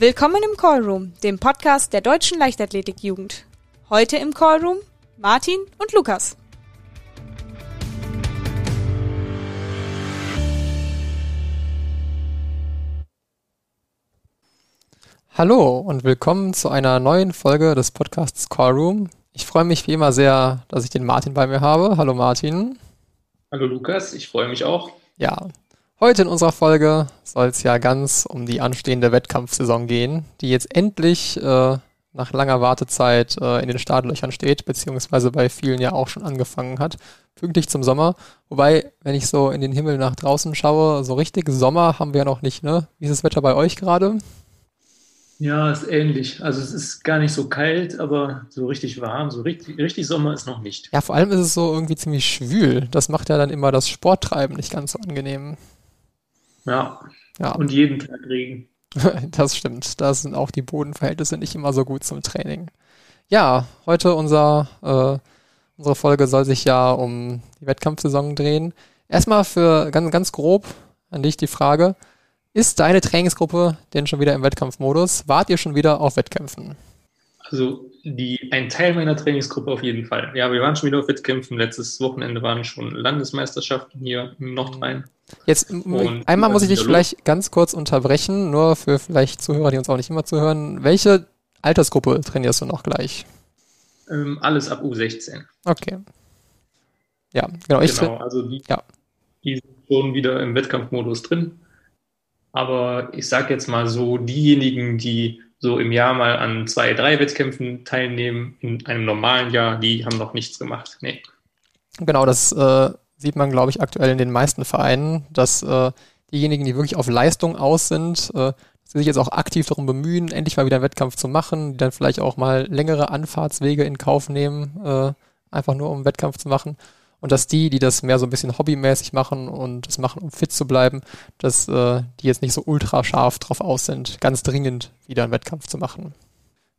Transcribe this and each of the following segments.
Willkommen im Callroom, dem Podcast der Deutschen Leichtathletik-Jugend. Heute im Callroom Martin und Lukas. Hallo und willkommen zu einer neuen Folge des Podcasts Callroom. Ich freue mich wie immer sehr, dass ich den Martin bei mir habe. Hallo Martin. Hallo Lukas, ich freue mich auch. Ja, heute in unserer Folge soll es ja ganz um die anstehende Wettkampfsaison gehen, die jetzt endlich äh, nach langer Wartezeit äh, in den Startlöchern steht, beziehungsweise bei vielen ja auch schon angefangen hat, pünktlich zum Sommer. Wobei, wenn ich so in den Himmel nach draußen schaue, so richtig Sommer haben wir ja noch nicht, ne? Wie ist das Wetter bei euch gerade? Ja, ist ähnlich. Also es ist gar nicht so kalt, aber so richtig warm, so richtig, richtig Sommer ist noch nicht. Ja, vor allem ist es so irgendwie ziemlich schwül. Das macht ja dann immer das Sporttreiben nicht ganz so angenehm. Ja. ja. Und jeden Tag Regen. das stimmt. Da sind auch die Bodenverhältnisse nicht immer so gut zum Training. Ja, heute unser, äh, unsere Folge soll sich ja um die Wettkampfsaison drehen. Erstmal für ganz, ganz grob an dich die Frage, ist deine Trainingsgruppe denn schon wieder im Wettkampfmodus? Wart ihr schon wieder auf Wettkämpfen? Also die, ein Teil meiner Trainingsgruppe auf jeden Fall. Ja, wir waren schon wieder auf Wettkämpfen. Letztes Wochenende waren schon Landesmeisterschaften hier im Nordrhein. Jetzt Und einmal muss ich dich vielleicht ganz kurz unterbrechen, nur für vielleicht Zuhörer, die uns auch nicht immer zuhören. Welche Altersgruppe trainierst du noch gleich? Ähm, alles ab U16. Okay. Ja, genau. Ich genau, also die, ja. die sind schon wieder im Wettkampfmodus drin. Aber ich sage jetzt mal so, diejenigen, die so im Jahr mal an zwei, drei Wettkämpfen teilnehmen, in einem normalen Jahr, die haben noch nichts gemacht. Nee. Genau, das äh, sieht man, glaube ich, aktuell in den meisten Vereinen, dass äh, diejenigen, die wirklich auf Leistung aus sind, äh, sich jetzt auch aktiv darum bemühen, endlich mal wieder einen Wettkampf zu machen, die dann vielleicht auch mal längere Anfahrtswege in Kauf nehmen, äh, einfach nur um einen Wettkampf zu machen und dass die, die das mehr so ein bisschen hobbymäßig machen und das machen, um fit zu bleiben, dass äh, die jetzt nicht so ultra scharf drauf aus sind, ganz dringend wieder einen Wettkampf zu machen.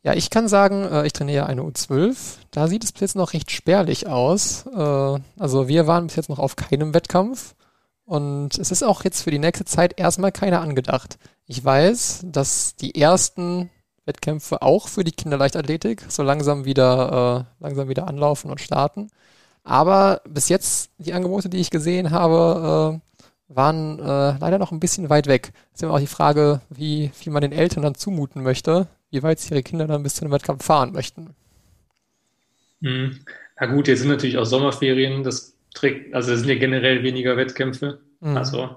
Ja, ich kann sagen, äh, ich trainiere eine U12. Da sieht es bis jetzt noch recht spärlich aus. Äh, also wir waren bis jetzt noch auf keinem Wettkampf. Und es ist auch jetzt für die nächste Zeit erstmal keiner angedacht. Ich weiß, dass die ersten Wettkämpfe auch für die Kinderleichtathletik so langsam wieder, äh, langsam wieder anlaufen und starten. Aber bis jetzt, die Angebote, die ich gesehen habe, äh, waren äh, leider noch ein bisschen weit weg. Es ist immer auch die Frage, wie viel man den Eltern dann zumuten möchte, wie weit sie ihre Kinder dann bis zu einem Wettkampf fahren möchten. Mhm. Na gut, jetzt sind natürlich auch Sommerferien, das trägt, also es sind ja generell weniger Wettkämpfe. Mhm. Also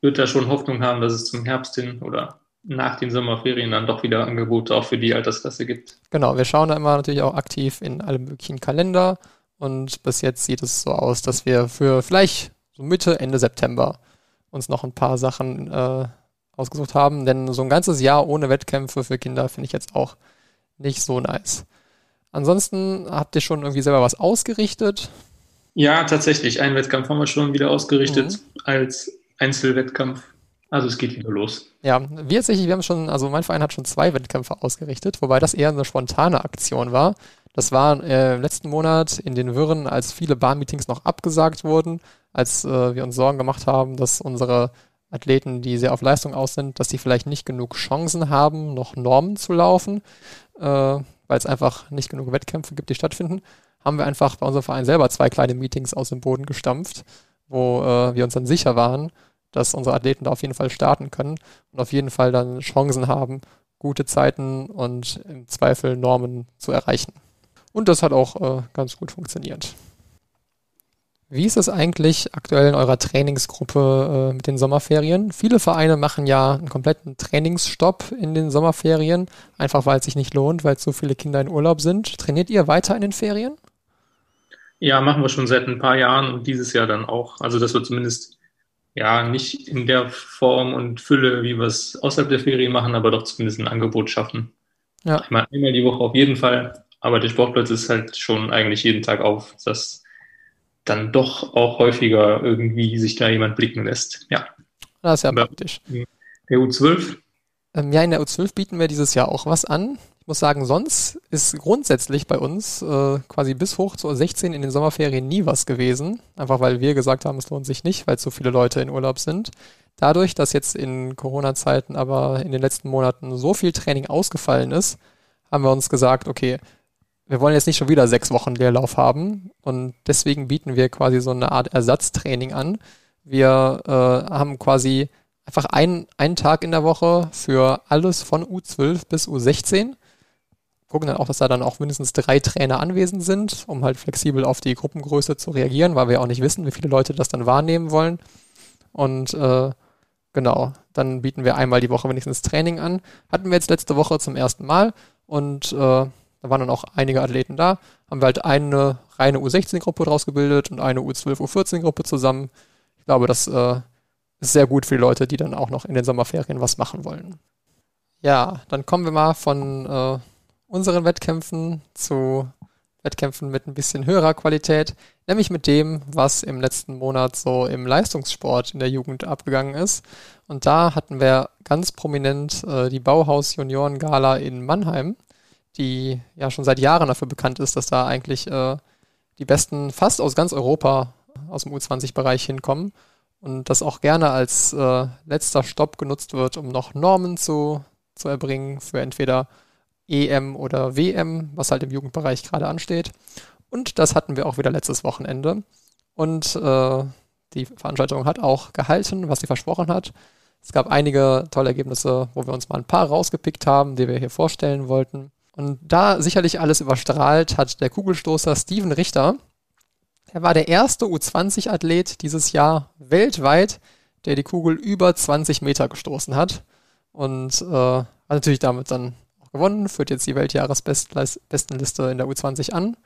wird da schon Hoffnung haben, dass es zum Herbst hin oder nach den Sommerferien dann doch wieder Angebote auch für die Altersklasse gibt. Genau, wir schauen da immer natürlich auch aktiv in alle möglichen Kalender und bis jetzt sieht es so aus, dass wir für vielleicht so Mitte, Ende September uns noch ein paar Sachen äh, ausgesucht haben. Denn so ein ganzes Jahr ohne Wettkämpfe für Kinder finde ich jetzt auch nicht so nice. Ansonsten habt ihr schon irgendwie selber was ausgerichtet? Ja, tatsächlich. Einen Wettkampf haben wir schon wieder ausgerichtet mhm. als Einzelwettkampf. Also es geht wieder los. Ja, wir tatsächlich, wir haben schon, also mein Verein hat schon zwei Wettkämpfe ausgerichtet, wobei das eher eine spontane Aktion war. Das war äh, im letzten Monat in den Wirren, als viele Bahnmeetings noch abgesagt wurden, als äh, wir uns Sorgen gemacht haben, dass unsere Athleten, die sehr auf Leistung aus sind, dass sie vielleicht nicht genug Chancen haben, noch Normen zu laufen, äh, weil es einfach nicht genug Wettkämpfe gibt, die stattfinden, haben wir einfach bei unserem Verein selber zwei kleine Meetings aus dem Boden gestampft, wo äh, wir uns dann sicher waren, dass unsere Athleten da auf jeden Fall starten können und auf jeden Fall dann Chancen haben, gute Zeiten und im Zweifel Normen zu erreichen. Und das hat auch äh, ganz gut funktioniert. Wie ist es eigentlich aktuell in eurer Trainingsgruppe äh, mit den Sommerferien? Viele Vereine machen ja einen kompletten Trainingsstopp in den Sommerferien, einfach weil es sich nicht lohnt, weil so viele Kinder in Urlaub sind. Trainiert ihr weiter in den Ferien? Ja, machen wir schon seit ein paar Jahren und dieses Jahr dann auch. Also, dass wir zumindest ja nicht in der Form und Fülle, wie wir es außerhalb der Ferien machen, aber doch zumindest ein Angebot schaffen. Ja. Einmal, einmal die Woche auf jeden Fall aber der Sportplatz ist halt schon eigentlich jeden Tag auf, dass dann doch auch häufiger irgendwie sich da jemand blicken lässt. Ja. Das ist ja aber praktisch. Der U12? Ähm, ja, in der U12 bieten wir dieses Jahr auch was an. Ich muss sagen, sonst ist grundsätzlich bei uns äh, quasi bis hoch zu 16 in den Sommerferien nie was gewesen. Einfach weil wir gesagt haben, es lohnt sich nicht, weil zu viele Leute in Urlaub sind. Dadurch, dass jetzt in Corona-Zeiten aber in den letzten Monaten so viel Training ausgefallen ist, haben wir uns gesagt, okay, wir wollen jetzt nicht schon wieder sechs Wochen Leerlauf haben und deswegen bieten wir quasi so eine Art Ersatztraining an. Wir äh, haben quasi einfach einen, einen Tag in der Woche für alles von U12 bis U16 gucken dann auch, dass da dann auch mindestens drei Trainer anwesend sind, um halt flexibel auf die Gruppengröße zu reagieren, weil wir auch nicht wissen, wie viele Leute das dann wahrnehmen wollen. Und äh, genau, dann bieten wir einmal die Woche wenigstens Training an. Hatten wir jetzt letzte Woche zum ersten Mal und äh, da waren dann auch einige Athleten da. Haben wir halt eine reine U16-Gruppe draus gebildet und eine U12, U14-Gruppe zusammen. Ich glaube, das äh, ist sehr gut für die Leute, die dann auch noch in den Sommerferien was machen wollen. Ja, dann kommen wir mal von äh, unseren Wettkämpfen zu Wettkämpfen mit ein bisschen höherer Qualität, nämlich mit dem, was im letzten Monat so im Leistungssport in der Jugend abgegangen ist. Und da hatten wir ganz prominent äh, die Bauhaus Junioren Gala in Mannheim, die ja schon seit Jahren dafür bekannt ist, dass da eigentlich äh, die Besten fast aus ganz Europa aus dem U20-Bereich hinkommen und das auch gerne als äh, letzter Stopp genutzt wird, um noch Normen zu, zu erbringen für entweder EM oder WM, was halt im Jugendbereich gerade ansteht. Und das hatten wir auch wieder letztes Wochenende. Und äh, die Veranstaltung hat auch gehalten, was sie versprochen hat. Es gab einige tolle Ergebnisse, wo wir uns mal ein paar rausgepickt haben, die wir hier vorstellen wollten. Und da sicherlich alles überstrahlt hat der Kugelstoßer Steven Richter. Er war der erste U20-Athlet dieses Jahr weltweit, der die Kugel über 20 Meter gestoßen hat. Und äh, hat natürlich damit dann gewonnen, führt jetzt die Weltjahresbestenliste in der U20 an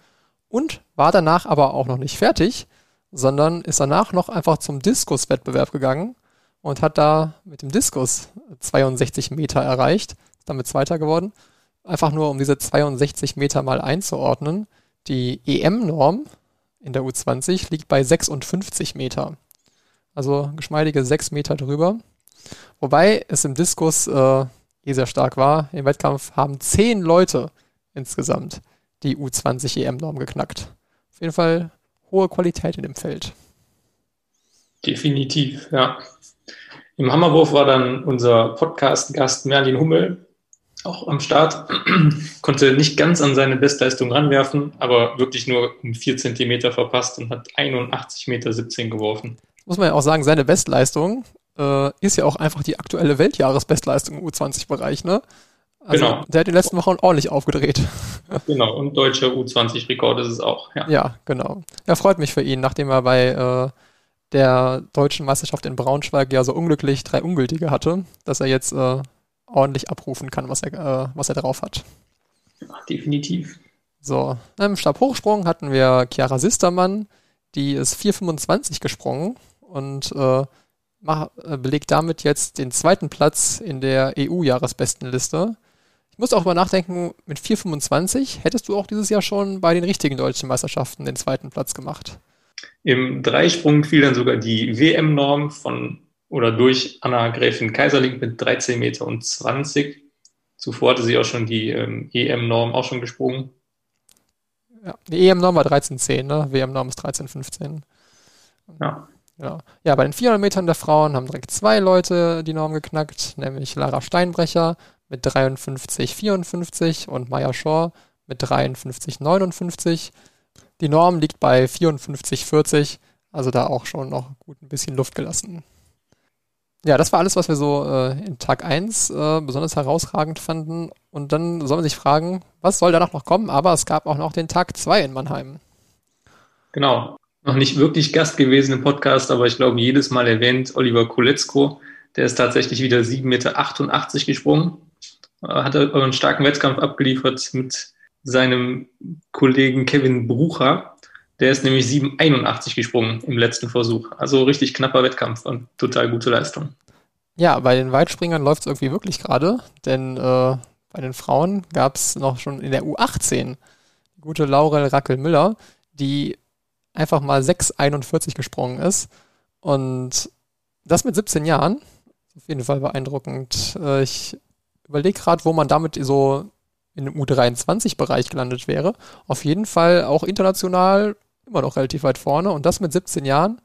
und war danach aber auch noch nicht fertig, sondern ist danach noch einfach zum Diskus-Wettbewerb gegangen und hat da mit dem Diskus 62 Meter erreicht, ist damit Zweiter geworden. Einfach nur, um diese 62 Meter mal einzuordnen. Die EM-Norm in der U20 liegt bei 56 Meter. Also geschmeidige 6 Meter drüber. Wobei es im Diskus äh, eh sehr stark war. Im Wettkampf haben zehn Leute insgesamt die U20 EM-Norm geknackt. Auf jeden Fall hohe Qualität in dem Feld. Definitiv, ja. Im Hammerwurf war dann unser Podcast-Gast Merlin Hummel auch am Start. Konnte nicht ganz an seine Bestleistung ranwerfen, aber wirklich nur um vier Zentimeter verpasst und hat 81,17 Meter geworfen. Muss man ja auch sagen, seine Bestleistung äh, ist ja auch einfach die aktuelle Weltjahresbestleistung im U20-Bereich, ne? Also genau. der hat in den letzten Wochen ordentlich aufgedreht. Genau, und deutscher U20-Rekord ist es auch, ja. Ja, genau. Ja, freut mich für ihn, nachdem er bei äh, der deutschen Meisterschaft in Braunschweig ja so unglücklich drei Ungültige hatte, dass er jetzt äh, ordentlich abrufen kann, was er, äh, was er drauf hat. Ja, definitiv. So, im Stabhochsprung hatten wir Chiara Sistermann, die ist 4,25 gesprungen und äh, äh, belegt damit jetzt den zweiten Platz in der EU-Jahresbestenliste. Ich muss auch mal nachdenken, mit 4,25 hättest du auch dieses Jahr schon bei den richtigen deutschen Meisterschaften den zweiten Platz gemacht. Im Dreisprung fiel dann sogar die WM-Norm von oder durch Anna Gräfin Kaiserling mit 13,20 Meter. Und 20. Zuvor hatte sie auch schon die ähm, EM-Norm auch schon gesprungen. Ja, die EM-Norm war 13,10, ne? WM-Norm ist 13,15. Ja. Ja. ja, bei den 400 Metern der Frauen haben direkt zwei Leute die Norm geknackt, nämlich Lara Steinbrecher mit 53,54 und Maya Shaw mit 53,59. Die Norm liegt bei 54,40, also da auch schon noch gut ein bisschen Luft gelassen. Ja, das war alles, was wir so äh, in Tag 1 äh, besonders herausragend fanden. Und dann soll man sich fragen, was soll danach noch kommen? Aber es gab auch noch den Tag 2 in Mannheim. Genau noch nicht wirklich Gast gewesen im Podcast, aber ich glaube, jedes Mal erwähnt, Oliver Koletzko, der ist tatsächlich wieder 7,88 Meter gesprungen, äh, hat einen starken Wettkampf abgeliefert mit seinem Kollegen Kevin Brucher. Der ist nämlich 7,81 gesprungen im letzten Versuch. Also richtig knapper Wettkampf und total gute Leistung. Ja, bei den Weitspringern läuft es irgendwie wirklich gerade, denn äh, bei den Frauen gab es noch schon in der U18 gute Laurel Rackel-Müller, die einfach mal 6,41 gesprungen ist. Und das mit 17 Jahren. Auf jeden Fall beeindruckend. Äh, ich überlege gerade, wo man damit so in dem U23-Bereich gelandet wäre, auf jeden Fall auch international immer noch relativ weit vorne und das mit 17 Jahren.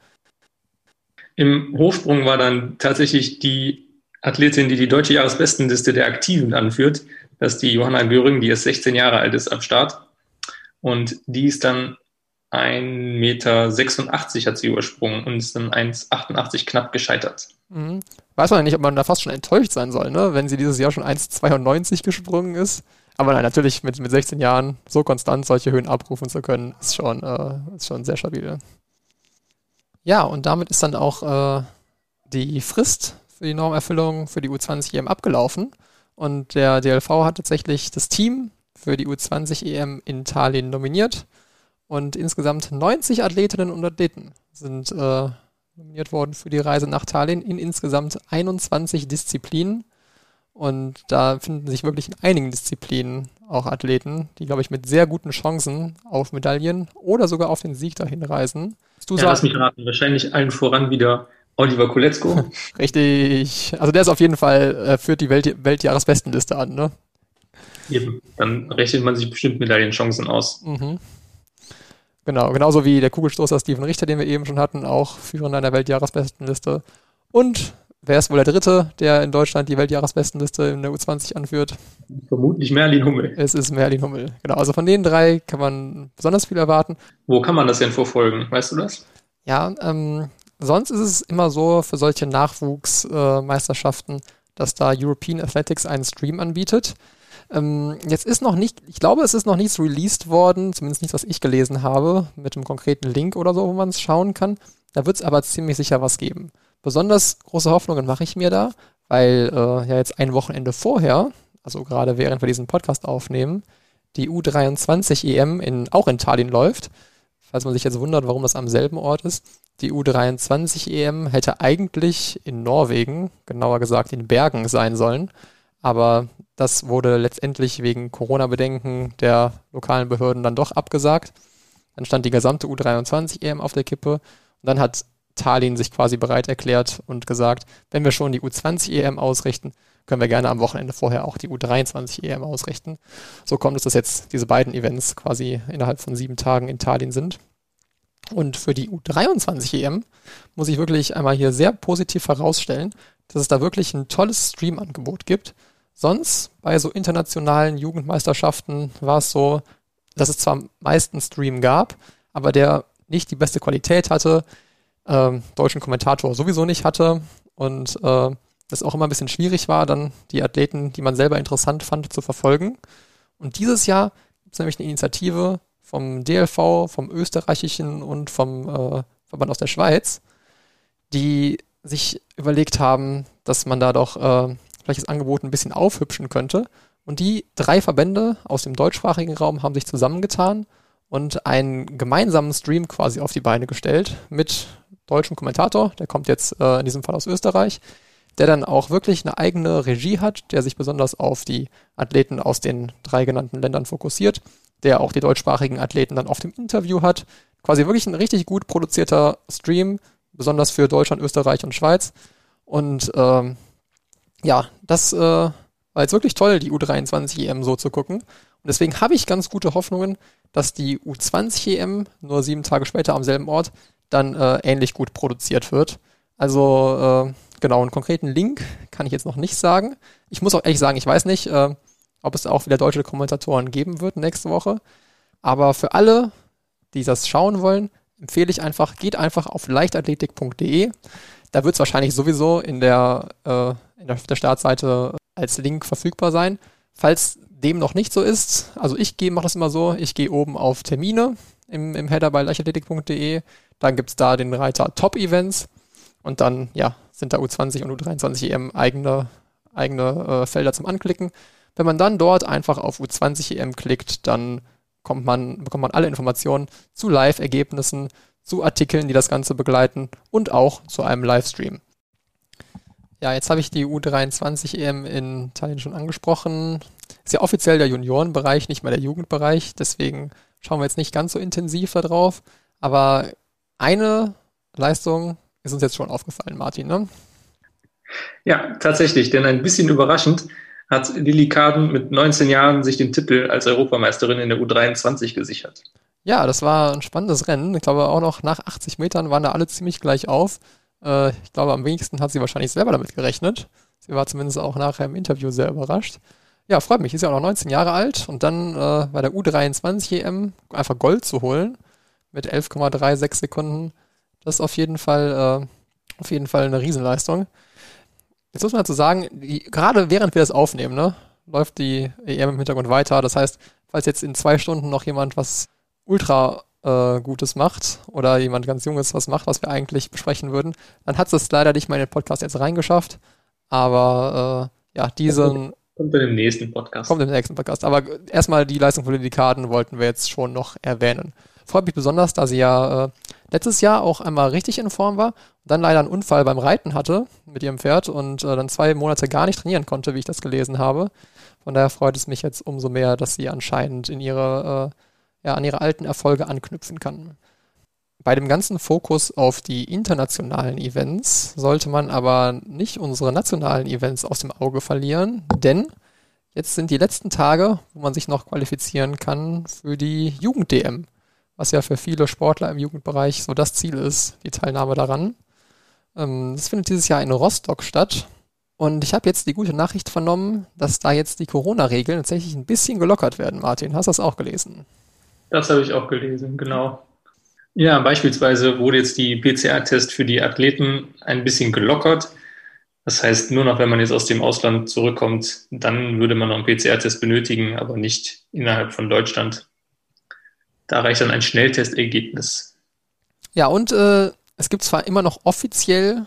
Im Hochsprung war dann tatsächlich die Athletin, die die deutsche Jahresbestenliste der Aktiven anführt. Das ist die Johanna Göring, die erst 16 Jahre alt ist am Start. Und die ist dann 1,86 Meter hat sie übersprungen und ist dann 1,88 knapp gescheitert. Mhm. Weiß man ja nicht, ob man da fast schon enttäuscht sein soll, ne? wenn sie dieses Jahr schon 1,92 gesprungen ist. Aber nein, natürlich mit, mit 16 Jahren so konstant solche Höhen abrufen zu können, ist schon, äh, ist schon sehr stabil. Ja, und damit ist dann auch äh, die Frist für die Normerfüllung für die U20 EM abgelaufen. Und der DLV hat tatsächlich das Team für die U20 EM in Tallinn nominiert. Und insgesamt 90 Athletinnen und Athleten sind äh, nominiert worden für die Reise nach Tallinn in insgesamt 21 Disziplinen. Und da finden sich wirklich in einigen Disziplinen auch Athleten, die, glaube ich, mit sehr guten Chancen auf Medaillen oder sogar auf den Sieg dahin reisen. Du ja, lass mich raten, wahrscheinlich allen voran wieder Oliver Koletzko. Richtig. Also der ist auf jeden Fall, äh, führt die Welt, Weltjahresbestenliste an, ne? Eben. Dann rechnet man sich bestimmt Medaillenchancen aus. Mhm. Genau, genauso wie der Kugelstoßer Steven Richter, den wir eben schon hatten, auch führender der Weltjahresbestenliste. Und wer ist wohl der Dritte, der in Deutschland die Weltjahresbestenliste in der U20 anführt? Vermutlich Merlin Hummel. Es ist Merlin Hummel. Genau, also von den drei kann man besonders viel erwarten. Wo kann man das denn verfolgen? Weißt du das? Ja, ähm, sonst ist es immer so für solche Nachwuchsmeisterschaften, äh, dass da European Athletics einen Stream anbietet. Ähm, jetzt ist noch nicht, ich glaube, es ist noch nichts released worden, zumindest nichts, was ich gelesen habe, mit einem konkreten Link oder so, wo man es schauen kann. Da wird es aber ziemlich sicher was geben. Besonders große Hoffnungen mache ich mir da, weil äh, ja jetzt ein Wochenende vorher, also gerade während wir diesen Podcast aufnehmen, die U23 EM in, auch in Tallinn läuft. Falls man sich jetzt wundert, warum das am selben Ort ist. Die U23 EM hätte eigentlich in Norwegen, genauer gesagt in Bergen sein sollen. Aber das wurde letztendlich wegen Corona-Bedenken der lokalen Behörden dann doch abgesagt. Dann stand die gesamte U23 EM auf der Kippe. Und dann hat Tallinn sich quasi bereit erklärt und gesagt, wenn wir schon die U20 EM ausrichten, können wir gerne am Wochenende vorher auch die U23 EM ausrichten. So kommt es, dass jetzt diese beiden Events quasi innerhalb von sieben Tagen in Tallinn sind. Und für die U23 EM muss ich wirklich einmal hier sehr positiv herausstellen, dass es da wirklich ein tolles Stream-Angebot gibt. Sonst bei so internationalen Jugendmeisterschaften war es so, dass es zwar meist einen Stream gab, aber der nicht die beste Qualität hatte, ähm, deutschen Kommentator sowieso nicht hatte und äh, es auch immer ein bisschen schwierig war, dann die Athleten, die man selber interessant fand, zu verfolgen. Und dieses Jahr gibt es nämlich eine Initiative vom DLV, vom österreichischen und vom äh, Verband aus der Schweiz, die sich überlegt haben, dass man da doch äh, vielleicht das Angebot ein bisschen aufhübschen könnte. Und die drei Verbände aus dem deutschsprachigen Raum haben sich zusammengetan und einen gemeinsamen Stream quasi auf die Beine gestellt mit deutschem Kommentator, der kommt jetzt äh, in diesem Fall aus Österreich, der dann auch wirklich eine eigene Regie hat, der sich besonders auf die Athleten aus den drei genannten Ländern fokussiert, der auch die deutschsprachigen Athleten dann auf dem Interview hat. Quasi wirklich ein richtig gut produzierter Stream, besonders für Deutschland, Österreich und Schweiz. Und ähm, ja, das äh, war jetzt wirklich toll, die U23 EM so zu gucken. Und deswegen habe ich ganz gute Hoffnungen, dass die U20 EM nur sieben Tage später am selben Ort dann äh, ähnlich gut produziert wird. Also äh, genau, einen konkreten Link kann ich jetzt noch nicht sagen. Ich muss auch ehrlich sagen, ich weiß nicht, äh, ob es auch wieder deutsche Kommentatoren geben wird nächste Woche. Aber für alle, die das schauen wollen, empfehle ich einfach, geht einfach auf leichtathletik.de. Da wird es wahrscheinlich sowieso in der, äh, in der, der Startseite als Link verfügbar sein. Falls dem noch nicht so ist, also ich mache das immer so, ich gehe oben auf Termine im, im Header bei leichtathletik.de, dann gibt es da den Reiter Top Events und dann, ja, sind da U20 und U23 EM eigene, eigene äh, Felder zum Anklicken. Wenn man dann dort einfach auf U20 EM klickt, dann kommt man, bekommt man alle Informationen zu Live-Ergebnissen, zu Artikeln, die das Ganze begleiten und auch zu einem Livestream. Ja, jetzt habe ich die U23 EM in Tallinn schon angesprochen. Ist ja offiziell der Juniorenbereich, nicht mehr der Jugendbereich. Deswegen schauen wir jetzt nicht ganz so intensiv darauf. Aber eine Leistung ist uns jetzt schon aufgefallen, Martin, ne? Ja, tatsächlich, denn ein bisschen überraschend hat Lilly Kaden mit 19 Jahren sich den Titel als Europameisterin in der U23 gesichert. Ja, das war ein spannendes Rennen. Ich glaube auch noch nach 80 Metern waren da alle ziemlich gleich auf. Äh, ich glaube, am wenigsten hat sie wahrscheinlich selber damit gerechnet. Sie war zumindest auch nachher im Interview sehr überrascht. Ja, freut mich. Ist ja auch noch 19 Jahre alt und dann äh, bei der U23 EM einfach Gold zu holen mit 11,36 Sekunden. Das ist auf jeden Fall, äh, auf jeden Fall eine Riesenleistung. Jetzt muss man dazu sagen, die, gerade während wir das aufnehmen, ne, läuft die EM im Hintergrund weiter. Das heißt, falls jetzt in zwei Stunden noch jemand was ultra äh, Gutes macht oder jemand ganz Junges was macht, was wir eigentlich besprechen würden, dann hat es leider nicht mal in den Podcast jetzt reingeschafft. Aber äh, ja, diesen. Kommt dann im nächsten Podcast. Kommt im nächsten Podcast. Aber erstmal die Leistung von den Karten wollten wir jetzt schon noch erwähnen. Freut mich besonders, da sie ja äh, letztes Jahr auch einmal richtig in Form war und dann leider einen Unfall beim Reiten hatte mit ihrem Pferd und äh, dann zwei Monate gar nicht trainieren konnte, wie ich das gelesen habe. Von daher freut es mich jetzt umso mehr, dass sie anscheinend in ihre, äh, ja, an ihre alten Erfolge anknüpfen kann. Bei dem ganzen Fokus auf die internationalen Events sollte man aber nicht unsere nationalen Events aus dem Auge verlieren, denn jetzt sind die letzten Tage, wo man sich noch qualifizieren kann für die Jugend-DM, was ja für viele Sportler im Jugendbereich so das Ziel ist, die Teilnahme daran. Ähm, das findet dieses Jahr in Rostock statt. Und ich habe jetzt die gute Nachricht vernommen, dass da jetzt die Corona-Regeln tatsächlich ein bisschen gelockert werden, Martin. Hast du das auch gelesen? Das habe ich auch gelesen, genau. Ja, beispielsweise wurde jetzt die PCR-Test für die Athleten ein bisschen gelockert. Das heißt, nur noch wenn man jetzt aus dem Ausland zurückkommt, dann würde man noch einen PCR-Test benötigen, aber nicht innerhalb von Deutschland. Da reicht dann ein Schnelltestergebnis. Ja, und äh, es gibt zwar immer noch offiziell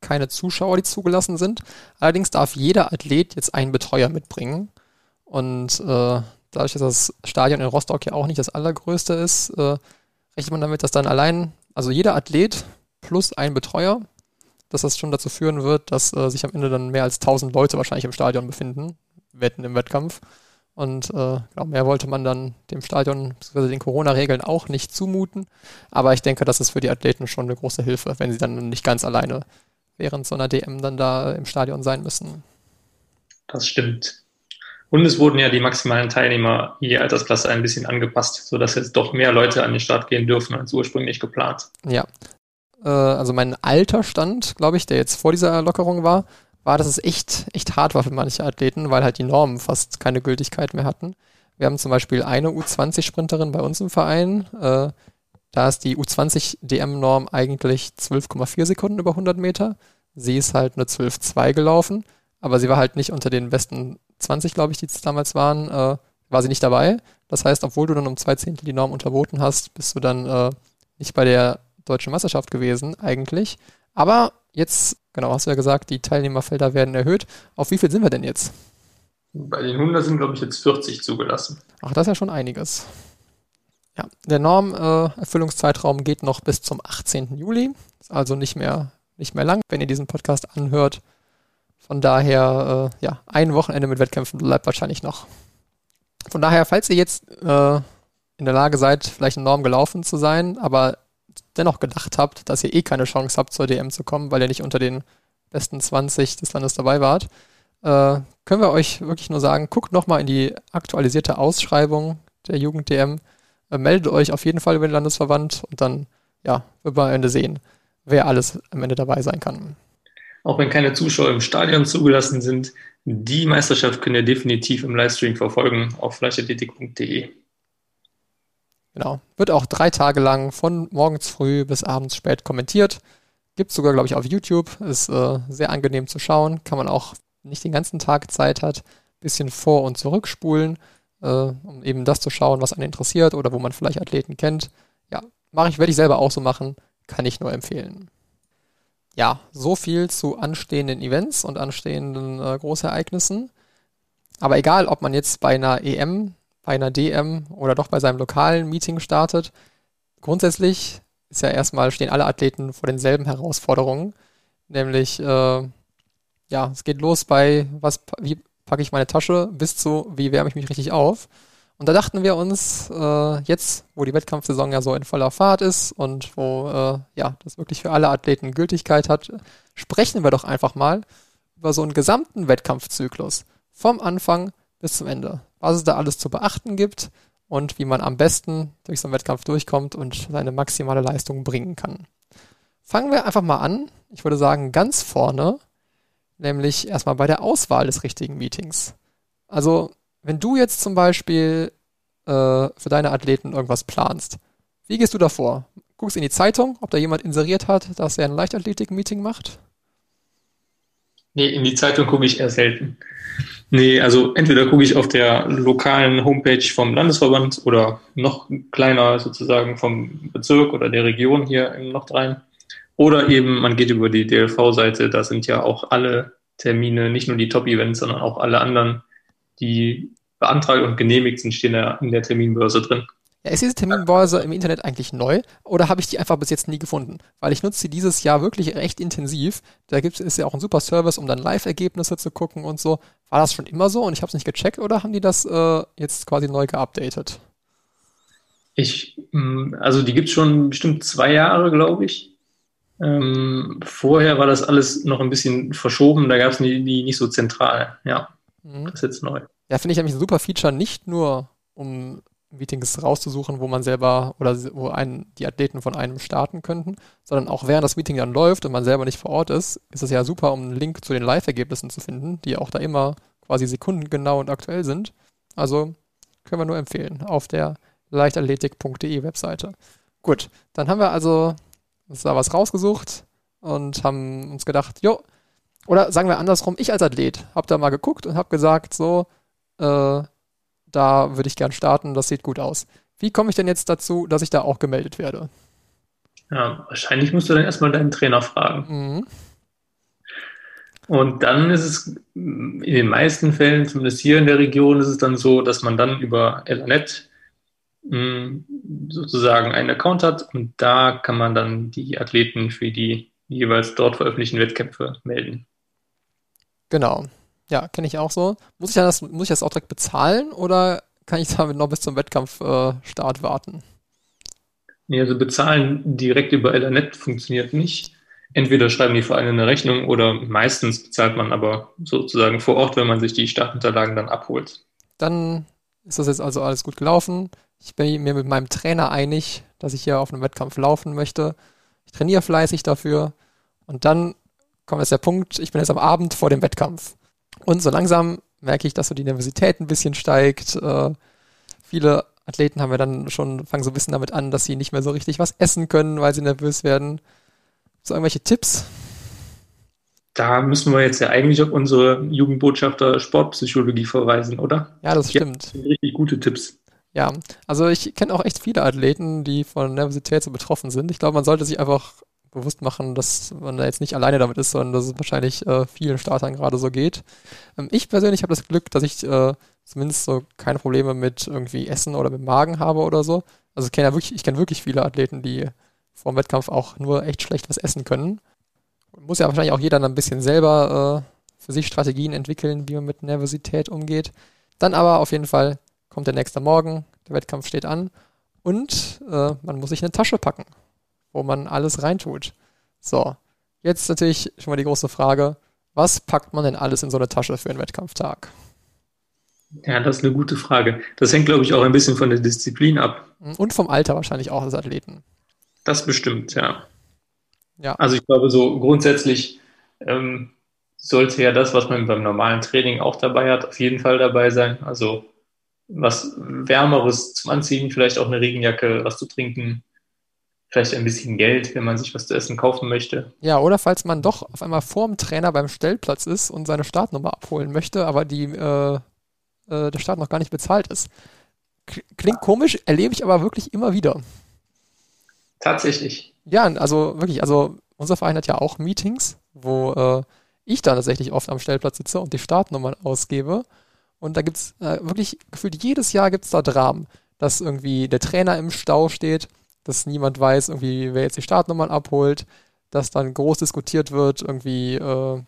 keine Zuschauer, die zugelassen sind, allerdings darf jeder Athlet jetzt einen Betreuer mitbringen. Und äh, dadurch, dass das Stadion in Rostock ja auch nicht das allergrößte ist, äh, rechnet man damit, dass dann allein, also jeder Athlet plus ein Betreuer, dass das schon dazu führen wird, dass äh, sich am Ende dann mehr als 1000 Leute wahrscheinlich im Stadion befinden, wetten im Wettkampf. Und äh, genau, mehr wollte man dann dem Stadion bzw. den Corona-Regeln auch nicht zumuten. Aber ich denke, das ist für die Athleten schon eine große Hilfe, wenn sie dann nicht ganz alleine während so einer DM dann da im Stadion sein müssen. Das stimmt. Und es wurden ja die maximalen Teilnehmer je Altersklasse ein bisschen angepasst, sodass jetzt doch mehr Leute an den Start gehen dürfen als ursprünglich geplant. Ja. Äh, also mein alter Stand, glaube ich, der jetzt vor dieser Lockerung war, war, dass es echt, echt hart war für manche Athleten, weil halt die Normen fast keine Gültigkeit mehr hatten. Wir haben zum Beispiel eine U20-Sprinterin bei uns im Verein. Äh, da ist die U20-DM-Norm eigentlich 12,4 Sekunden über 100 Meter. Sie ist halt nur 12,2 gelaufen, aber sie war halt nicht unter den besten 20, glaube ich, die es damals waren, äh, war sie nicht dabei. Das heißt, obwohl du dann um zwei Zehntel die Norm unterboten hast, bist du dann äh, nicht bei der deutschen Meisterschaft gewesen, eigentlich. Aber jetzt, genau, hast du ja gesagt, die Teilnehmerfelder werden erhöht. Auf wie viel sind wir denn jetzt? Bei den 100 sind, glaube ich, jetzt 40 zugelassen. Ach, das ist ja schon einiges. Ja, der Normerfüllungszeitraum äh, geht noch bis zum 18. Juli. Ist also nicht mehr, nicht mehr lang, wenn ihr diesen Podcast anhört. Von daher, äh, ja, ein Wochenende mit Wettkämpfen bleibt wahrscheinlich noch. Von daher, falls ihr jetzt äh, in der Lage seid, vielleicht eine Norm gelaufen zu sein, aber dennoch gedacht habt, dass ihr eh keine Chance habt, zur DM zu kommen, weil ihr nicht unter den besten 20 des Landes dabei wart, äh, können wir euch wirklich nur sagen, guckt nochmal in die aktualisierte Ausschreibung der Jugend-DM, äh, meldet euch auf jeden Fall über den Landesverband und dann, ja, wird man am Ende sehen, wer alles am Ende dabei sein kann auch wenn keine Zuschauer im Stadion zugelassen sind. Die Meisterschaft könnt ihr definitiv im Livestream verfolgen auf leichtathletik.de. Genau. Wird auch drei Tage lang von morgens früh bis abends spät kommentiert. Gibt sogar, glaube ich, auf YouTube. Ist äh, sehr angenehm zu schauen. Kann man auch nicht den ganzen Tag Zeit hat, bisschen vor- und zurückspulen, äh, um eben das zu schauen, was einen interessiert oder wo man vielleicht Athleten kennt. Ja, mache ich, werde ich selber auch so machen. Kann ich nur empfehlen ja, so viel zu anstehenden Events und anstehenden äh, Großereignissen. Aber egal, ob man jetzt bei einer EM, bei einer DM oder doch bei seinem lokalen Meeting startet, grundsätzlich ist ja erstmal, stehen alle Athleten vor denselben Herausforderungen. Nämlich, äh, ja, es geht los bei, was, wie packe ich meine Tasche, bis zu, wie wärme ich mich richtig auf. Und da dachten wir uns, äh, jetzt, wo die Wettkampfsaison ja so in voller Fahrt ist und wo äh, ja das wirklich für alle Athleten Gültigkeit hat, sprechen wir doch einfach mal über so einen gesamten Wettkampfzyklus Vom Anfang bis zum Ende. Was es da alles zu beachten gibt und wie man am besten durch so einen Wettkampf durchkommt und seine maximale Leistung bringen kann. Fangen wir einfach mal an. Ich würde sagen, ganz vorne, nämlich erstmal bei der Auswahl des richtigen Meetings. Also, wenn du jetzt zum Beispiel äh, für deine Athleten irgendwas planst, wie gehst du davor? Guckst in die Zeitung, ob da jemand inseriert hat, dass er ein Leichtathletik-Meeting macht? Nee, in die Zeitung gucke ich eher selten. Nee, also entweder gucke ich auf der lokalen Homepage vom Landesverband oder noch kleiner sozusagen vom Bezirk oder der Region hier in Nordrhein. Oder eben man geht über die DLV-Seite, da sind ja auch alle Termine, nicht nur die Top-Events, sondern auch alle anderen, die beantragt und genehmigt sind, stehen da in der Terminbörse drin. Ja, ist diese Terminbörse im Internet eigentlich neu oder habe ich die einfach bis jetzt nie gefunden? Weil ich nutze sie dieses Jahr wirklich recht intensiv. Da gibt es ja auch ein super Service, um dann Live-Ergebnisse zu gucken und so. War das schon immer so und ich habe es nicht gecheckt oder haben die das äh, jetzt quasi neu geupdatet? Ich, mm, also die gibt es schon bestimmt zwei Jahre, glaube ich. Ähm, vorher war das alles noch ein bisschen verschoben, da gab es die, die nicht so zentral. Ja, mhm. das ist jetzt neu. Ja, finde ich nämlich ein super Feature, nicht nur um Meetings rauszusuchen, wo man selber oder wo einen, die Athleten von einem starten könnten, sondern auch während das Meeting dann läuft und man selber nicht vor Ort ist, ist es ja super, um einen Link zu den Live-Ergebnissen zu finden, die auch da immer quasi sekundengenau und aktuell sind. Also können wir nur empfehlen auf der leichtathletik.de Webseite. Gut, dann haben wir also da was rausgesucht und haben uns gedacht, jo, oder sagen wir andersrum, ich als Athlet habe da mal geguckt und habe gesagt, so, äh, da würde ich gern starten, das sieht gut aus. Wie komme ich denn jetzt dazu, dass ich da auch gemeldet werde? Ja, wahrscheinlich musst du dann erstmal deinen Trainer fragen. Mhm. Und dann ist es in den meisten Fällen, zumindest hier in der Region, ist es dann so, dass man dann über Elanet hm, sozusagen einen Account hat und da kann man dann die Athleten für die jeweils dort veröffentlichten Wettkämpfe melden. Genau. Ja, kenne ich auch so. Muss ich, das, muss ich das auch direkt bezahlen oder kann ich damit noch bis zum Wettkampfstart äh, warten? Nee, also bezahlen direkt über Elanet funktioniert nicht. Entweder schreiben die Vereine eine Rechnung oder meistens bezahlt man aber sozusagen vor Ort, wenn man sich die Startunterlagen dann abholt. Dann ist das jetzt also alles gut gelaufen. Ich bin mir mit meinem Trainer einig, dass ich hier auf einem Wettkampf laufen möchte. Ich trainiere fleißig dafür. Und dann kommt jetzt der Punkt, ich bin jetzt am Abend vor dem Wettkampf. Und so langsam merke ich, dass so die Nervosität ein bisschen steigt. Äh, viele Athleten haben ja dann schon, fangen so ein bisschen damit an, dass sie nicht mehr so richtig was essen können, weil sie nervös werden. So irgendwelche Tipps? Da müssen wir jetzt ja eigentlich auf unsere Jugendbotschafter Sportpsychologie verweisen, oder? Ja, das stimmt. Ja, richtig gute Tipps. Ja, also ich kenne auch echt viele Athleten, die von Nervosität so betroffen sind. Ich glaube, man sollte sich einfach bewusst machen, dass man da jetzt nicht alleine damit ist, sondern dass es wahrscheinlich äh, vielen Startern gerade so geht. Ähm, ich persönlich habe das Glück, dass ich äh, zumindest so keine Probleme mit irgendwie Essen oder mit Magen habe oder so. Also ich kenne ja wirklich, ich kenne wirklich viele Athleten, die vor dem Wettkampf auch nur echt schlecht was essen können. Muss ja wahrscheinlich auch jeder dann ein bisschen selber äh, für sich Strategien entwickeln, wie man mit Nervosität umgeht. Dann aber auf jeden Fall kommt der nächste Morgen, der Wettkampf steht an und äh, man muss sich eine Tasche packen wo man alles reintut. So, jetzt natürlich schon mal die große Frage, was packt man denn alles in so eine Tasche für einen Wettkampftag? Ja, das ist eine gute Frage. Das hängt, glaube ich, auch ein bisschen von der Disziplin ab. Und vom Alter wahrscheinlich auch des Athleten. Das bestimmt, ja. Ja. Also ich glaube, so grundsätzlich ähm, sollte ja das, was man beim normalen Training auch dabei hat, auf jeden Fall dabei sein. Also was Wärmeres zum Anziehen, vielleicht auch eine Regenjacke, was zu trinken, vielleicht ein bisschen Geld, wenn man sich was zu essen kaufen möchte. Ja, oder falls man doch auf einmal vorm Trainer beim Stellplatz ist und seine Startnummer abholen möchte, aber die, äh, äh, der Start noch gar nicht bezahlt ist. Klingt komisch, erlebe ich aber wirklich immer wieder. Tatsächlich. Ja, also wirklich, also unser Verein hat ja auch Meetings, wo äh, ich dann tatsächlich oft am Stellplatz sitze und die Startnummern ausgebe. Und da gibt es äh, wirklich gefühlt jedes Jahr gibt es da Dramen, dass irgendwie der Trainer im Stau steht dass niemand weiß, irgendwie, wer jetzt die Startnummern abholt, dass dann groß diskutiert wird, irgendwie, äh,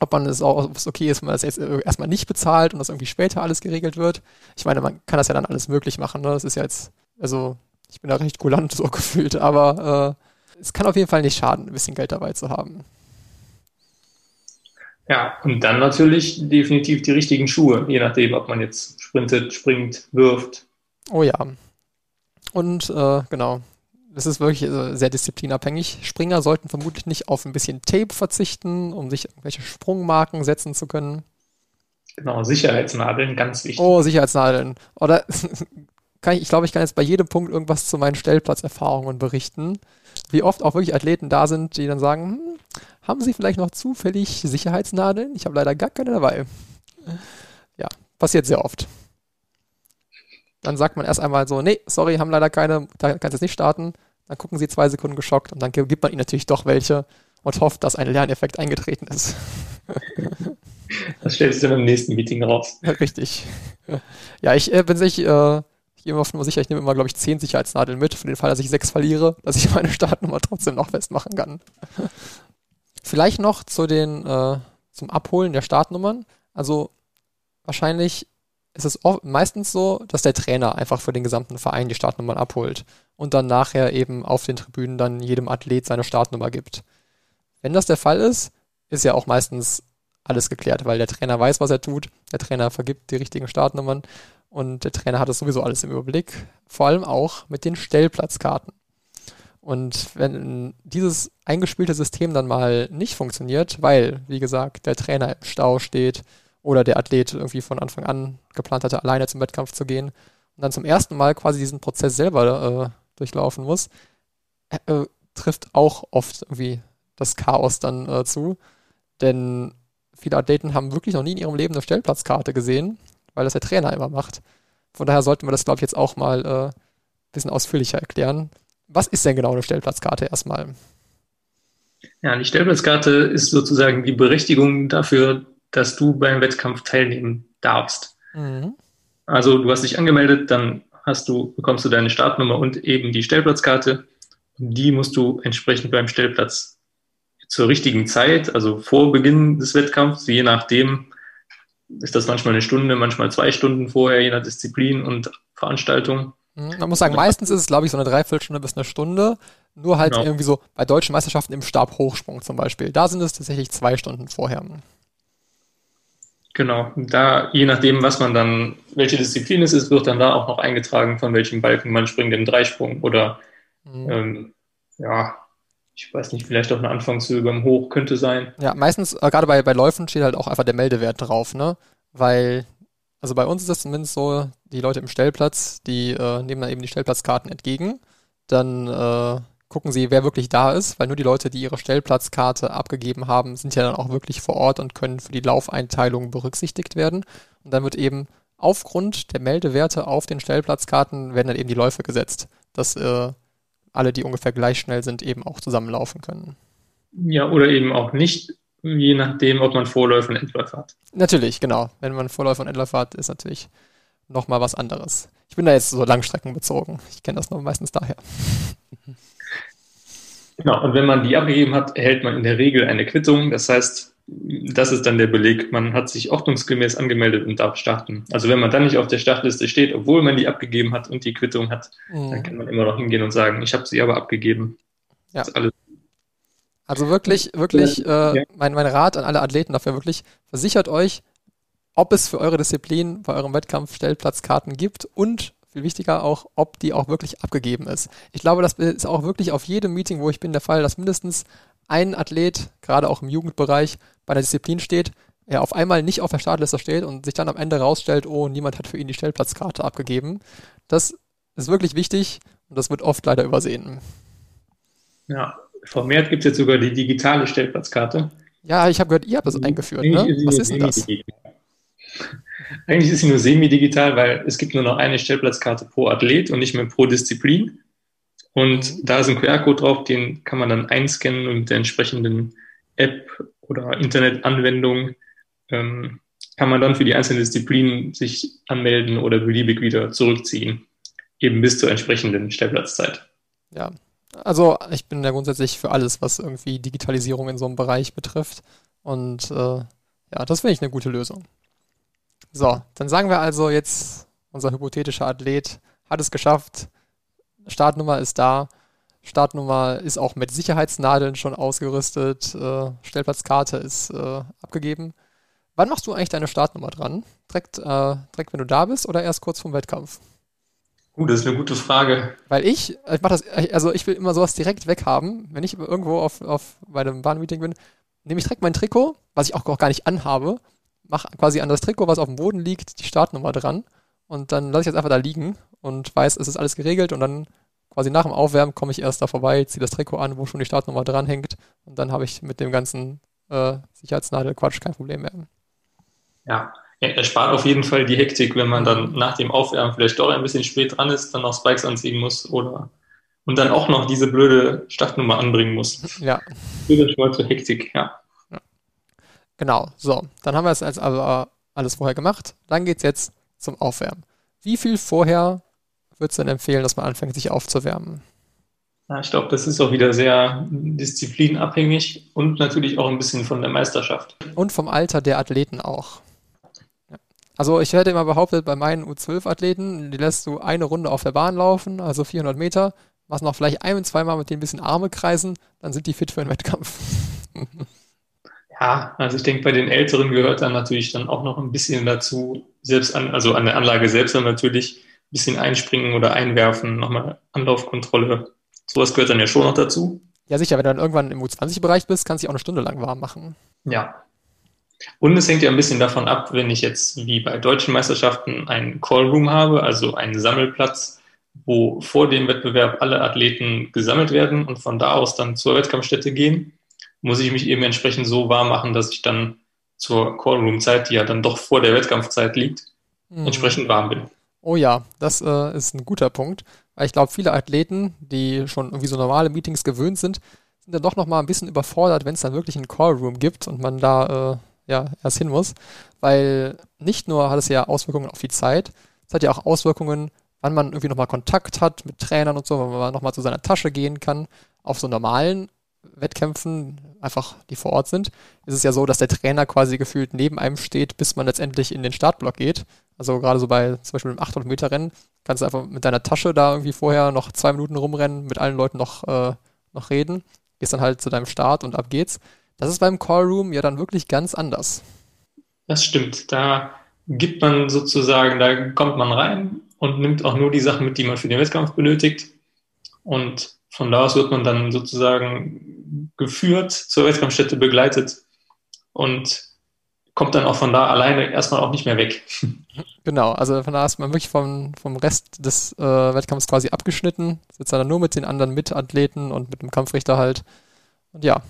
ob man es auch ob es okay ist, wenn man das jetzt erstmal nicht bezahlt und das irgendwie später alles geregelt wird. Ich meine, man kann das ja dann alles möglich machen. Ne? Das ist ja jetzt, also ich bin da recht kulant so gefühlt, aber äh, es kann auf jeden Fall nicht schaden, ein bisschen Geld dabei zu haben. Ja, und dann natürlich definitiv die richtigen Schuhe, je nachdem, ob man jetzt sprintet, springt, wirft. Oh ja. Und äh, genau, das ist wirklich äh, sehr disziplinabhängig. Springer sollten vermutlich nicht auf ein bisschen Tape verzichten, um sich irgendwelche Sprungmarken setzen zu können. Genau, Sicherheitsnadeln, ganz wichtig. Oh, Sicherheitsnadeln. Oder kann ich, ich glaube, ich kann jetzt bei jedem Punkt irgendwas zu meinen Stellplatzerfahrungen berichten. Wie oft auch wirklich Athleten da sind, die dann sagen, hm, haben Sie vielleicht noch zufällig Sicherheitsnadeln? Ich habe leider gar keine dabei. Ja, passiert sehr oft. Dann sagt man erst einmal so, nee, sorry, haben leider keine, da kannst du jetzt nicht starten. Dann gucken sie zwei Sekunden geschockt und dann gibt man ihnen natürlich doch welche und hofft, dass ein Lerneffekt eingetreten ist. Das stellst du dann im nächsten Meeting raus. Richtig. Ja, ich äh, bin sich, äh, ich bin mir sicher, ich nehme immer, glaube ich, zehn Sicherheitsnadeln mit, für den Fall, dass ich sechs verliere, dass ich meine Startnummer trotzdem noch festmachen kann. Vielleicht noch zu den, äh, zum Abholen der Startnummern. Also wahrscheinlich ist es meistens so, dass der Trainer einfach für den gesamten Verein die Startnummern abholt und dann nachher eben auf den Tribünen dann jedem Athlet seine Startnummer gibt. Wenn das der Fall ist, ist ja auch meistens alles geklärt, weil der Trainer weiß, was er tut, der Trainer vergibt die richtigen Startnummern und der Trainer hat es sowieso alles im Überblick, vor allem auch mit den Stellplatzkarten. Und wenn dieses eingespielte System dann mal nicht funktioniert, weil, wie gesagt, der Trainer im Stau steht oder der Athlet irgendwie von Anfang an geplant hatte, alleine zum Wettkampf zu gehen und dann zum ersten Mal quasi diesen Prozess selber äh, durchlaufen muss, äh, äh, trifft auch oft irgendwie das Chaos dann äh, zu. Denn viele Athleten haben wirklich noch nie in ihrem Leben eine Stellplatzkarte gesehen, weil das der Trainer immer macht. Von daher sollten wir das, glaube ich, jetzt auch mal ein äh, bisschen ausführlicher erklären. Was ist denn genau eine Stellplatzkarte erstmal? Ja, die Stellplatzkarte ist sozusagen die Berechtigung dafür, dass du beim Wettkampf teilnehmen darfst. Mhm. Also du hast dich angemeldet, dann hast du, bekommst du deine Startnummer und eben die Stellplatzkarte. Und die musst du entsprechend beim Stellplatz zur richtigen Zeit, also vor Beginn des Wettkampfs, je nachdem, ist das manchmal eine Stunde, manchmal zwei Stunden vorher, je nach Disziplin und Veranstaltung. Mhm. Man muss sagen, meistens ist es, glaube ich, so eine Dreiviertelstunde bis eine Stunde. Nur halt genau. irgendwie so bei deutschen Meisterschaften im Stabhochsprung zum Beispiel. Da sind es tatsächlich zwei Stunden vorher. Genau, da, je nachdem, was man dann, welche Disziplin es ist, wird dann da auch noch eingetragen, von welchem Balken man springt im Dreisprung oder, mhm. ähm, ja, ich weiß nicht, vielleicht auch eine Anfangshöhe beim Hoch könnte sein. Ja, meistens, äh, gerade bei, bei Läufen steht halt auch einfach der Meldewert drauf, ne? Weil, also bei uns ist das zumindest so, die Leute im Stellplatz, die äh, nehmen dann eben die Stellplatzkarten entgegen, dann äh, gucken sie, wer wirklich da ist, weil nur die Leute, die ihre Stellplatzkarte abgegeben haben, sind ja dann auch wirklich vor Ort und können für die Laufeinteilung berücksichtigt werden. Und dann wird eben aufgrund der Meldewerte auf den Stellplatzkarten werden dann eben die Läufe gesetzt, dass äh, alle, die ungefähr gleich schnell sind, eben auch zusammenlaufen können. Ja, oder eben auch nicht, je nachdem, ob man Vorläufe und Endläufe hat. Natürlich, genau. Wenn man Vorläufe und Endläufe hat, ist natürlich nochmal was anderes. Ich bin da jetzt so Langstrecken bezogen. Ich kenne das noch meistens daher. Genau, und wenn man die abgegeben hat, erhält man in der Regel eine Quittung. Das heißt, das ist dann der Beleg, man hat sich ordnungsgemäß angemeldet und darf starten. Also wenn man dann nicht auf der Startliste steht, obwohl man die abgegeben hat und die Quittung hat, mhm. dann kann man immer noch hingehen und sagen, ich habe sie aber abgegeben. Ja. Also wirklich, wirklich, äh, mein, mein Rat an alle Athleten dafür wirklich, versichert euch, ob es für eure Disziplin bei eurem Wettkampf Stellplatzkarten gibt und viel wichtiger auch, ob die auch wirklich abgegeben ist. Ich glaube, das ist auch wirklich auf jedem Meeting, wo ich bin, der Fall, dass mindestens ein Athlet, gerade auch im Jugendbereich, bei einer Disziplin steht, er auf einmal nicht auf der Startliste steht und sich dann am Ende rausstellt, oh, niemand hat für ihn die Stellplatzkarte abgegeben. Das ist wirklich wichtig und das wird oft leider übersehen. Ja, vermehrt gibt es jetzt sogar die digitale Stellplatzkarte. Ja, ich habe gehört, ihr habt das eingeführt. Ne? Was ist denn das? Eigentlich ist sie nur semi-digital, weil es gibt nur noch eine Stellplatzkarte pro Athlet und nicht mehr pro Disziplin. Und mhm. da ist ein QR-Code drauf, den kann man dann einscannen und mit der entsprechenden App oder Internetanwendung ähm, kann man dann für die einzelnen Disziplinen sich anmelden oder beliebig wieder zurückziehen. Eben bis zur entsprechenden Stellplatzzeit. Ja, also ich bin ja grundsätzlich für alles, was irgendwie Digitalisierung in so einem Bereich betrifft. Und äh, ja, das finde ich eine gute Lösung. So, dann sagen wir also jetzt, unser hypothetischer Athlet hat es geschafft, Startnummer ist da, Startnummer ist auch mit Sicherheitsnadeln schon ausgerüstet. Äh, Stellplatzkarte ist äh, abgegeben. Wann machst du eigentlich deine Startnummer dran? Direkt, äh, direkt, wenn du da bist oder erst kurz vorm Wettkampf? Uh, das ist eine gute Frage. Weil ich, ich mach das, also ich will immer sowas direkt weghaben. Wenn ich irgendwo auf, auf bei einem Bahnmeeting bin, nehme ich direkt mein Trikot, was ich auch gar nicht anhabe, mache quasi an das Trikot, was auf dem Boden liegt, die Startnummer dran und dann lasse ich das einfach da liegen und weiß, es ist alles geregelt und dann quasi nach dem Aufwärmen komme ich erst da vorbei, ziehe das Trikot an, wo schon die Startnummer dranhängt und dann habe ich mit dem ganzen äh, Sicherheitsnadel-Quatsch kein Problem mehr. Ja, er spart auf jeden Fall die Hektik, wenn man dann nach dem Aufwärmen vielleicht doch ein bisschen spät dran ist, dann noch Spikes anziehen muss oder und dann auch noch diese blöde Startnummer anbringen muss. Ja. Das ist schon mal zur Hektik, ja. Genau, so. Dann haben wir es also alles vorher gemacht. Dann geht es jetzt zum Aufwärmen. Wie viel vorher würdest du denn empfehlen, dass man anfängt, sich aufzuwärmen? Ja, ich glaube, das ist auch wieder sehr disziplinabhängig und natürlich auch ein bisschen von der Meisterschaft. Und vom Alter der Athleten auch. Also ich hätte immer behauptet, bei meinen U12-Athleten, die lässt du eine Runde auf der Bahn laufen, also 400 Meter, machst noch vielleicht ein- und zweimal mit denen ein bisschen Arme kreisen, dann sind die fit für einen Wettkampf. Ja, also ich denke, bei den Älteren gehört dann natürlich dann auch noch ein bisschen dazu, selbst an, also an der Anlage selbst dann natürlich ein bisschen einspringen oder einwerfen, nochmal Anlaufkontrolle. Sowas gehört dann ja schon noch dazu. Ja, sicher, wenn du dann irgendwann im U20-Bereich bist, kannst du dich auch eine Stunde lang warm machen. Ja. Und es hängt ja ein bisschen davon ab, wenn ich jetzt wie bei deutschen Meisterschaften einen Callroom habe, also einen Sammelplatz, wo vor dem Wettbewerb alle Athleten gesammelt werden und von da aus dann zur Wettkampfstätte gehen muss ich mich eben entsprechend so warm machen, dass ich dann zur Callroom-Zeit, die ja dann doch vor der Wettkampfzeit liegt, mhm. entsprechend warm bin. Oh ja, das äh, ist ein guter Punkt. Weil ich glaube, viele Athleten, die schon irgendwie so normale Meetings gewöhnt sind, sind dann doch nochmal ein bisschen überfordert, wenn es dann wirklich einen Callroom gibt und man da äh, ja erst hin muss. Weil nicht nur hat es ja Auswirkungen auf die Zeit, es hat ja auch Auswirkungen, wann man irgendwie nochmal Kontakt hat mit Trainern und so, wenn man nochmal zu seiner Tasche gehen kann. Auf so normalen Wettkämpfen, einfach die vor Ort sind, ist es ja so, dass der Trainer quasi gefühlt neben einem steht, bis man letztendlich in den Startblock geht. Also gerade so bei zum Beispiel einem 800 Meter Rennen kannst du einfach mit deiner Tasche da irgendwie vorher noch zwei Minuten rumrennen, mit allen Leuten noch, äh, noch reden, gehst dann halt zu deinem Start und ab geht's. Das ist beim Callroom ja dann wirklich ganz anders. Das stimmt. Da gibt man sozusagen, da kommt man rein und nimmt auch nur die Sachen mit, die man für den Wettkampf benötigt. Und von da aus wird man dann sozusagen geführt, zur Wettkampfstätte begleitet und kommt dann auch von da alleine erstmal auch nicht mehr weg. Genau, also von da ist man wirklich vom, vom Rest des äh, Wettkampfs quasi abgeschnitten, sitzt dann nur mit den anderen Mitathleten und mit dem Kampfrichter halt. Und ja,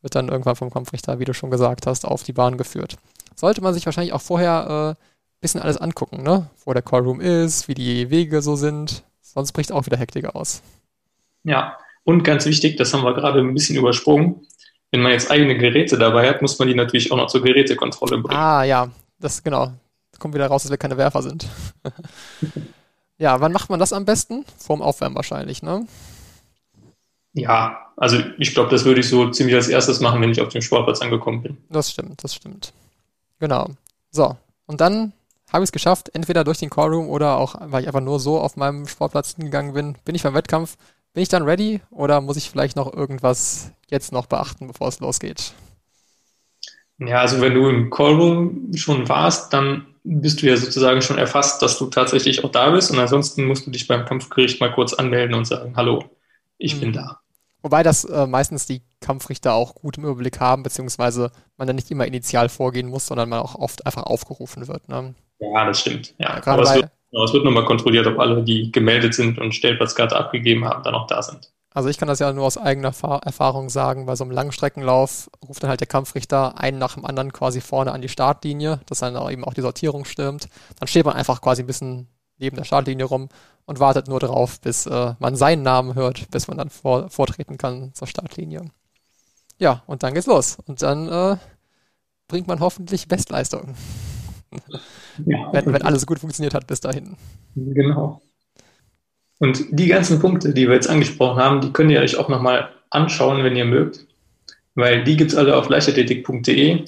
wird dann irgendwann vom Kampfrichter, wie du schon gesagt hast, auf die Bahn geführt. Sollte man sich wahrscheinlich auch vorher äh, bisschen alles angucken, ne? Wo der Callroom ist, wie die Wege so sind. Sonst bricht auch wieder Hektik aus. Ja, und ganz wichtig, das haben wir gerade ein bisschen übersprungen. Wenn man jetzt eigene Geräte dabei hat, muss man die natürlich auch noch zur Gerätekontrolle bringen. Ah, ja, das genau. kommt wieder raus, dass wir keine Werfer sind. ja, wann macht man das am besten? Vorm Aufwärmen wahrscheinlich, ne? Ja, also ich glaube, das würde ich so ziemlich als erstes machen, wenn ich auf dem Sportplatz angekommen bin. Das stimmt, das stimmt. Genau. So, und dann habe ich es geschafft, entweder durch den Callroom oder auch, weil ich einfach nur so auf meinem Sportplatz hingegangen bin, bin ich beim Wettkampf bin ich dann ready oder muss ich vielleicht noch irgendwas jetzt noch beachten, bevor es losgeht? Ja, also wenn du im Callroom schon warst, dann bist du ja sozusagen schon erfasst, dass du tatsächlich auch da bist und ansonsten musst du dich beim Kampfgericht mal kurz anmelden und sagen, hallo, ich mhm. bin da. Wobei das äh, meistens die Kampfrichter auch gut im Überblick haben, beziehungsweise man dann nicht immer initial vorgehen muss, sondern man auch oft einfach aufgerufen wird. Ne? Ja, das stimmt. Ja, ja es wird, Genau, es wird nochmal kontrolliert, ob alle, die gemeldet sind und Stellplatzkarte abgegeben haben, dann auch da sind. Also ich kann das ja nur aus eigener Erfahrung sagen, bei so einem Langstreckenlauf ruft dann halt der Kampfrichter einen nach dem anderen quasi vorne an die Startlinie, dass dann eben auch die Sortierung stimmt. Dann steht man einfach quasi ein bisschen neben der Startlinie rum und wartet nur drauf, bis äh, man seinen Namen hört, bis man dann vor, vortreten kann zur Startlinie. Ja, und dann geht's los. Und dann äh, bringt man hoffentlich Bestleistung. Ja. wenn, wenn alles gut funktioniert hat bis dahin. Genau. Und die ganzen Punkte, die wir jetzt angesprochen haben, die könnt ihr euch auch nochmal anschauen, wenn ihr mögt. Weil die gibt es alle auf leichtathletik.de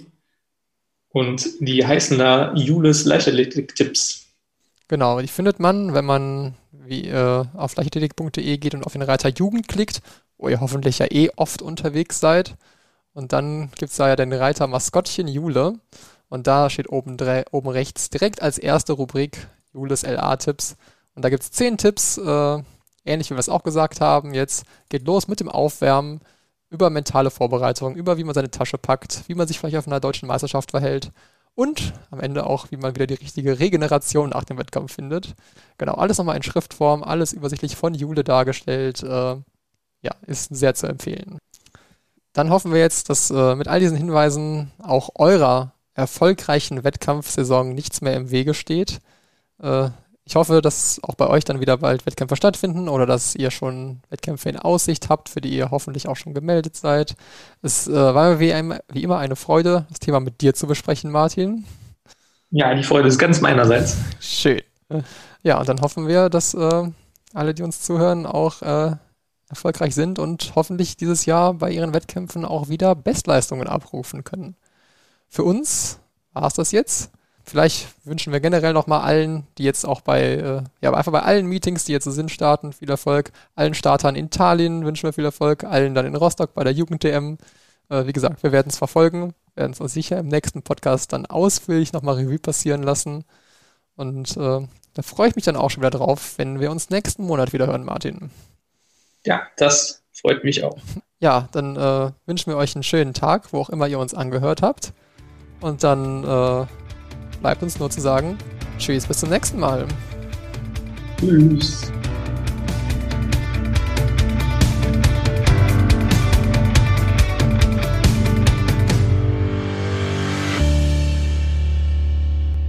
und die heißen da Jules Leichtathletik-Tipps. Genau, die findet man, wenn man wie äh, auf leichtathletik.de geht und auf den Reiter Jugend klickt, wo ihr hoffentlich ja eh oft unterwegs seid. Und dann gibt es da ja den Reiter Maskottchen Jule. Und da steht oben, oben rechts direkt als erste Rubrik Jules LA-Tipps. Und da gibt es zehn Tipps, äh, ähnlich wie wir es auch gesagt haben. Jetzt geht los mit dem Aufwärmen, über mentale Vorbereitung, über wie man seine Tasche packt, wie man sich vielleicht auf einer deutschen Meisterschaft verhält und am Ende auch, wie man wieder die richtige Regeneration nach dem Wettkampf findet. Genau, alles nochmal in Schriftform, alles übersichtlich von Jule dargestellt. Äh, ja, ist sehr zu empfehlen. Dann hoffen wir jetzt, dass äh, mit all diesen Hinweisen auch eurer erfolgreichen Wettkampfsaison nichts mehr im Wege steht. Äh, ich hoffe, dass auch bei euch dann wieder bald Wettkämpfe stattfinden oder dass ihr schon Wettkämpfe in Aussicht habt, für die ihr hoffentlich auch schon gemeldet seid. Es äh, war mir wie, ein, wie, immer eine Freude, das Thema mit dir zu besprechen, Martin. Ja, die Freude ist ganz meinerseits. Schön. Ja, und dann hoffen wir, dass äh, alle, die uns zuhören, auch äh, erfolgreich sind und hoffentlich dieses Jahr bei ihren Wettkämpfen auch wieder Bestleistungen abrufen können. Für uns war es das jetzt. Vielleicht wünschen wir generell nochmal allen, die jetzt auch bei, äh, ja, einfach bei allen Meetings, die jetzt so sind, starten, viel Erfolg. Allen Startern in Tallinn wünschen wir viel Erfolg. Allen dann in Rostock bei der Jugend-DM. Äh, wie gesagt, wir werden es verfolgen, werden es uns sicher im nächsten Podcast dann ausführlich nochmal Revue passieren lassen. Und äh, da freue ich mich dann auch schon wieder drauf, wenn wir uns nächsten Monat wieder hören, Martin. Ja, das freut mich auch. Ja, dann äh, wünschen wir euch einen schönen Tag, wo auch immer ihr uns angehört habt. Und dann äh, bleibt uns nur zu sagen, tschüss, bis zum nächsten Mal. Tschüss.